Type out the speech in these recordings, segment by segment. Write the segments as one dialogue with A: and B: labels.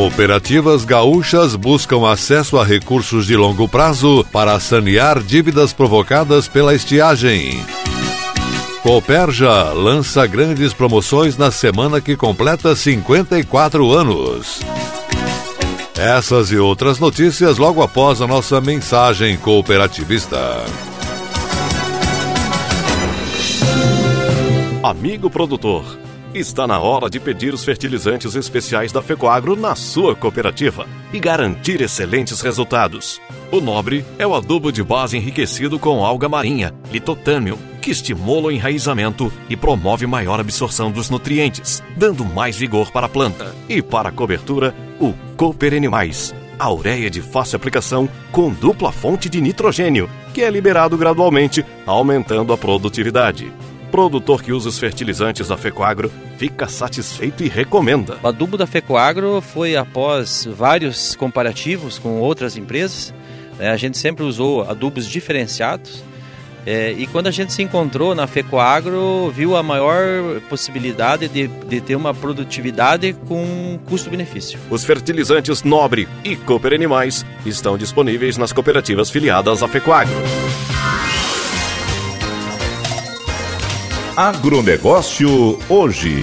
A: Cooperativas gaúchas buscam acesso a recursos de longo prazo para sanear dívidas provocadas pela estiagem. Cooperja lança grandes promoções na semana que completa 54 anos. Essas e outras notícias logo após a nossa mensagem cooperativista.
B: Amigo produtor. Está na hora de pedir os fertilizantes especiais da Fecoagro na sua cooperativa e garantir excelentes resultados. O Nobre é o adubo de base enriquecido com alga marinha, litotâmio, que estimula o enraizamento e promove maior absorção dos nutrientes, dando mais vigor para a planta. E para a cobertura, o Cooper Animais, a ureia de fácil aplicação com dupla fonte de nitrogênio, que é liberado gradualmente, aumentando a produtividade produtor que usa os fertilizantes da Fecoagro fica satisfeito e recomenda.
C: O adubo da Fecoagro foi após vários comparativos com outras empresas. Né? A gente sempre usou adubos diferenciados. É, e quando a gente se encontrou na Fecoagro, viu a maior possibilidade de, de ter uma produtividade com custo-benefício.
B: Os fertilizantes Nobre e Cooper Animais estão disponíveis nas cooperativas filiadas à Fecoagro.
D: Agronegócio hoje.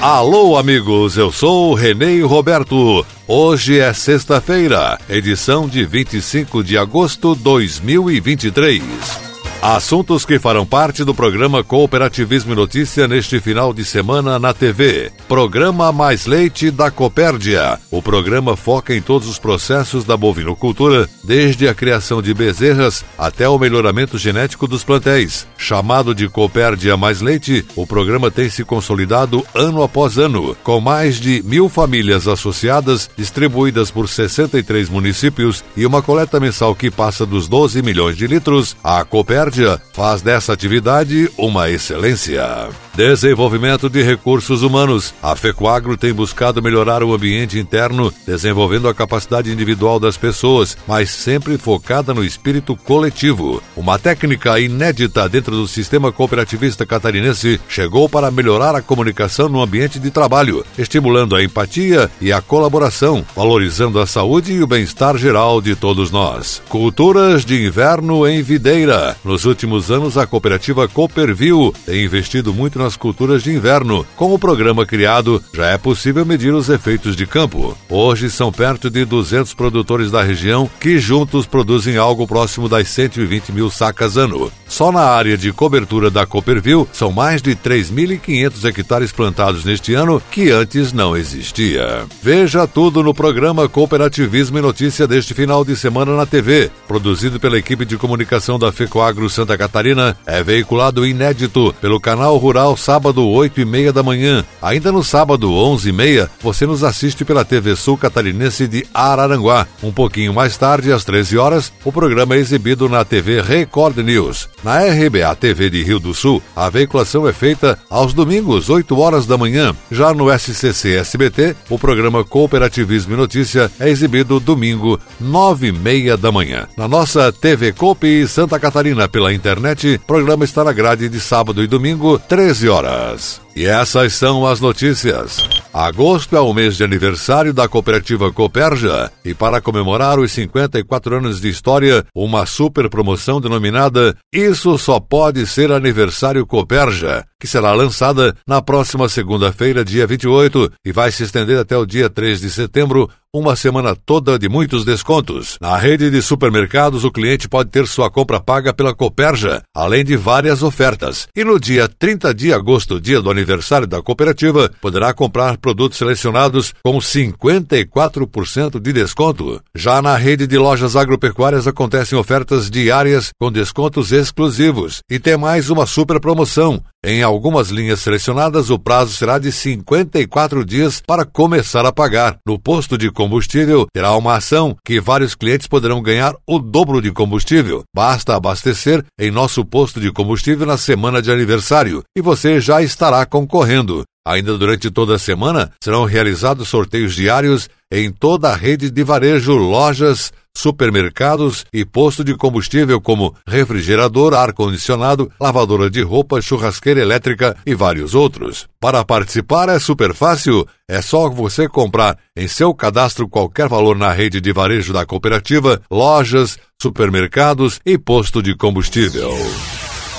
A: Alô, amigos, eu sou Renê Roberto. Hoje é sexta-feira, edição de 25 de agosto de 2023. Assuntos que farão parte do programa Cooperativismo e Notícia neste final de semana na TV. Programa Mais Leite da Copérdia. O programa foca em todos os processos da bovinocultura, desde a criação de bezerras até o melhoramento genético dos plantéis. Chamado de Copérdia Mais Leite, o programa tem se consolidado ano após ano, com mais de mil famílias associadas, distribuídas por 63 municípios e uma coleta mensal que passa dos 12 milhões de litros. A Copérdia faz dessa atividade uma excelência. Desenvolvimento de recursos humanos. A FECOAGRO tem buscado melhorar o ambiente interno, desenvolvendo a capacidade individual das pessoas, mas sempre focada no espírito coletivo. Uma técnica inédita dentro do sistema cooperativista catarinense chegou para melhorar a comunicação no ambiente de trabalho, estimulando a empatia e a colaboração, valorizando a saúde e o bem-estar geral de todos nós. Culturas de inverno em videira. Nos últimos anos, a cooperativa Cooperview tem investido muito nas culturas de inverno. Com o programa criado, já é possível medir os efeitos de campo. Hoje são perto de 200 produtores da região que juntos produzem algo próximo das 120 mil sacas ano. Só na área de cobertura da Cooperville são mais de 3.500 hectares plantados neste ano que antes não existia. Veja tudo no programa Cooperativismo e Notícia deste final de semana na TV, produzido pela equipe de comunicação da FECOAGRO Santa Catarina, é veiculado inédito pelo canal Rural sábado, 8 e meia da manhã. Ainda no sábado, 11 e meia, você nos assiste pela TV Sul Catarinense de Araranguá. Um pouquinho mais tarde, às 13 horas, o programa é exibido na TV Record News. Na RBA TV de Rio do Sul, a veiculação é feita aos domingos, 8 horas da manhã. Já no SCC SBT, o programa Cooperativismo e Notícia é exibido domingo, 9 e meia da manhã. Na nossa TV Coop Santa Catarina pela internet, o programa está na grade de sábado e domingo, 13 horas. E essas são as notícias. Agosto é o mês de aniversário da cooperativa Coperja e para comemorar os 54 anos de história, uma super promoção denominada Isso só pode ser aniversário Coperja, que será lançada na próxima segunda-feira, dia 28, e vai se estender até o dia 3 de setembro, uma semana toda de muitos descontos. Na rede de supermercados, o cliente pode ter sua compra paga pela Coperja, além de várias ofertas. E no dia 30 de agosto, dia do aniversário da cooperativa, poderá comprar produtos selecionados com 54% de desconto. Já na rede de lojas agropecuárias acontecem ofertas diárias com descontos exclusivos. E tem mais uma super promoção. Em algumas linhas selecionadas, o prazo será de 54 dias para começar a pagar. No posto de combustível, terá uma ação que vários clientes poderão ganhar o dobro de combustível. Basta abastecer em nosso posto de combustível na semana de aniversário e você já estará concorrendo. Ainda durante toda a semana serão realizados sorteios diários em toda a rede de varejo, lojas, supermercados e posto de combustível como refrigerador, ar-condicionado, lavadora de roupa, churrasqueira elétrica e vários outros. Para participar é super fácil, é só você comprar em seu cadastro qualquer valor na rede de varejo da cooperativa, lojas, supermercados e posto de combustível.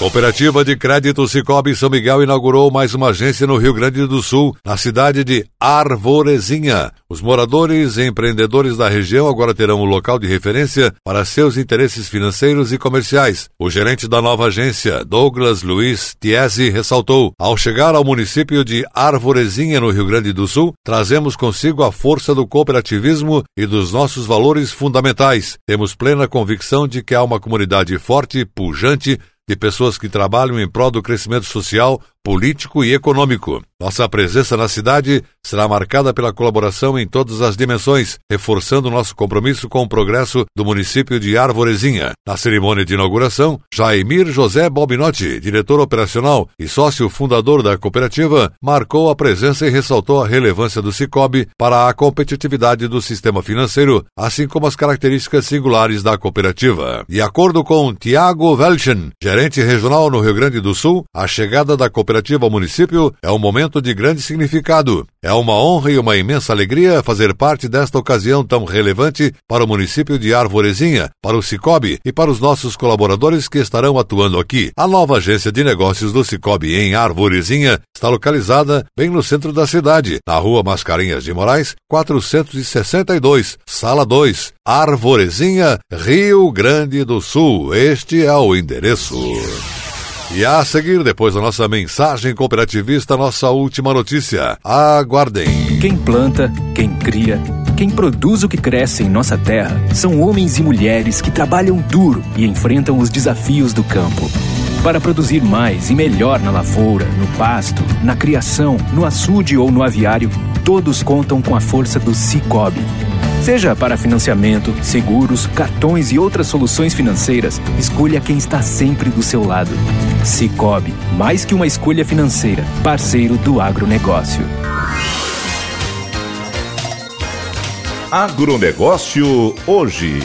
A: Cooperativa de Crédito Cicobi São Miguel inaugurou mais uma agência no Rio Grande do Sul, na cidade de Arvorezinha. Os moradores e empreendedores da região agora terão um local de referência para seus interesses financeiros e comerciais. O gerente da nova agência, Douglas Luiz Tiesi, ressaltou: ao chegar ao município de Arvorezinha, no Rio Grande do Sul, trazemos consigo a força do cooperativismo e dos nossos valores fundamentais. Temos plena convicção de que há uma comunidade forte, pujante, de pessoas que trabalham em prol do crescimento social, político e econômico. Nossa presença na cidade será marcada pela colaboração em todas as dimensões, reforçando nosso compromisso com o progresso do município de Arvorezinha. Na cerimônia de inauguração, Jaimir José Bobinotti, diretor operacional e sócio fundador da cooperativa, marcou a presença e ressaltou a relevância do Cicobi para a competitividade do sistema financeiro, assim como as características singulares da cooperativa. De acordo com Tiago Velchen, gerente regional no Rio Grande do Sul, a chegada da cooperativa ao município é um momento momento de grande significado. É uma honra e uma imensa alegria fazer parte desta ocasião tão relevante para o município de Arvorezinha, para o Cicobi e para os nossos colaboradores que estarão atuando aqui. A nova agência de negócios do Cicobi em Arvorezinha está localizada bem no centro da cidade, na rua Mascarenhas de Moraes, 462, sala 2, Arvorezinha, Rio Grande do Sul. Este é o endereço. E a seguir, depois da nossa mensagem cooperativista, nossa última notícia. Aguardem.
E: Quem planta, quem cria, quem produz o que cresce em nossa terra são homens e mulheres que trabalham duro e enfrentam os desafios do campo. Para produzir mais e melhor na lavoura, no pasto, na criação, no açude ou no aviário, todos contam com a força do Cicobi Seja para financiamento, seguros, cartões e outras soluções financeiras, escolha quem está sempre do seu lado. Cicobi, mais que uma escolha financeira, parceiro do agronegócio.
D: Agronegócio hoje.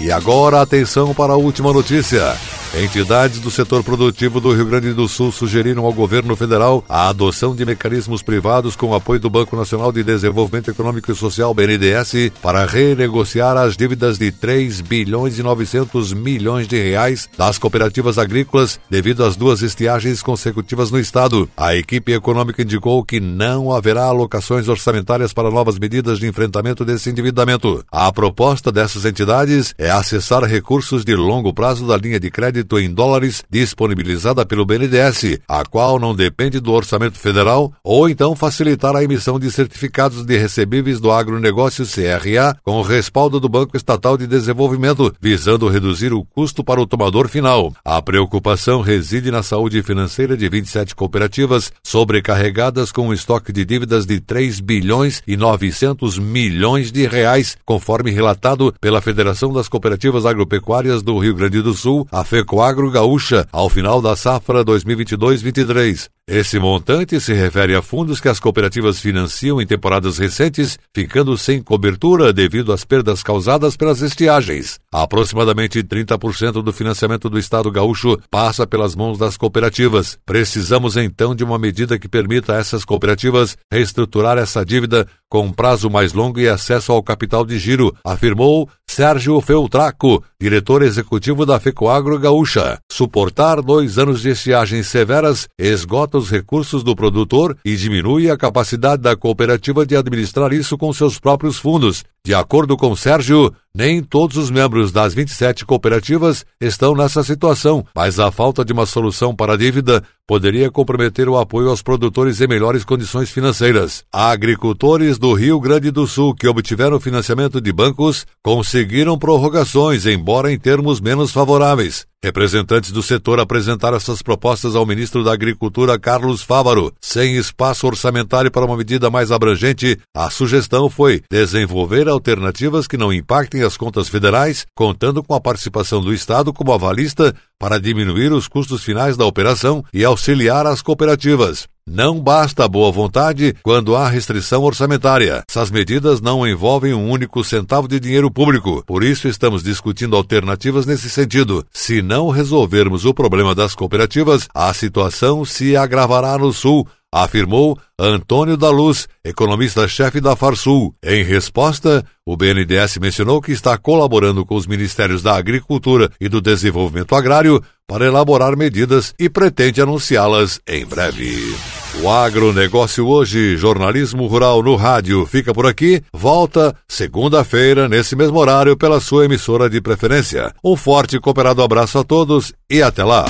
A: E agora atenção para a última notícia. Entidades do setor produtivo do Rio Grande do Sul sugeriram ao governo federal a adoção de mecanismos privados com apoio do Banco Nacional de Desenvolvimento Econômico e Social, BNDES, para renegociar as dívidas de 3 bilhões e 900 milhões de reais das cooperativas agrícolas devido às duas estiagens consecutivas no estado. A equipe econômica indicou que não haverá alocações orçamentárias para novas medidas de enfrentamento desse endividamento. A proposta dessas entidades é acessar recursos de longo prazo da linha de crédito em dólares disponibilizada pelo BNDES, a qual não depende do orçamento federal, ou então facilitar a emissão de certificados de recebíveis do agronegócio CRA com o respaldo do Banco Estatal de Desenvolvimento, visando reduzir o custo para o tomador final. A preocupação reside na saúde financeira de 27 cooperativas sobrecarregadas com um estoque de dívidas de 3 bilhões e 900 milhões de reais, conforme relatado pela Federação das Cooperativas Agropecuárias do Rio Grande do Sul, a FECO Coagro Gaúcha ao final da safra 2022-23. Esse montante se refere a fundos que as cooperativas financiam em temporadas recentes, ficando sem cobertura devido às perdas causadas pelas estiagens. Aproximadamente 30% do financiamento do Estado gaúcho passa pelas mãos das cooperativas. Precisamos então de uma medida que permita a essas cooperativas reestruturar essa dívida com prazo mais longo e acesso ao capital de giro, afirmou Sérgio Feltraco, diretor executivo da FECOAGRO Gaúcha. Suportar dois anos de estiagens severas esgota os recursos do produtor e diminui a capacidade da cooperativa de administrar isso com seus próprios fundos. De acordo com Sérgio, nem todos os membros das 27 cooperativas estão nessa situação, mas a falta de uma solução para a dívida poderia comprometer o apoio aos produtores em melhores condições financeiras. Agricultores do Rio Grande do Sul que obtiveram financiamento de bancos conseguiram prorrogações, embora em termos menos favoráveis. Representantes do setor apresentaram essas propostas ao ministro da Agricultura, Carlos Fávaro. Sem espaço orçamentário para uma medida mais abrangente, a sugestão foi desenvolver alternativas que não impactem as contas federais, contando com a participação do Estado como avalista para diminuir os custos finais da operação e auxiliar as cooperativas. Não basta boa vontade quando há restrição orçamentária. Essas medidas não envolvem um único centavo de dinheiro público. Por isso estamos discutindo alternativas nesse sentido. Se não resolvermos o problema das cooperativas, a situação se agravará no Sul, afirmou Antônio da Luz, economista-chefe da Farsul. Em resposta, o BNDES mencionou que está colaborando com os Ministérios da Agricultura e do Desenvolvimento Agrário para elaborar medidas e pretende anunciá-las em breve. O agronegócio hoje, jornalismo rural no rádio, fica por aqui. Volta segunda-feira, nesse mesmo horário, pela sua emissora de preferência. Um forte e cooperado abraço a todos e até lá.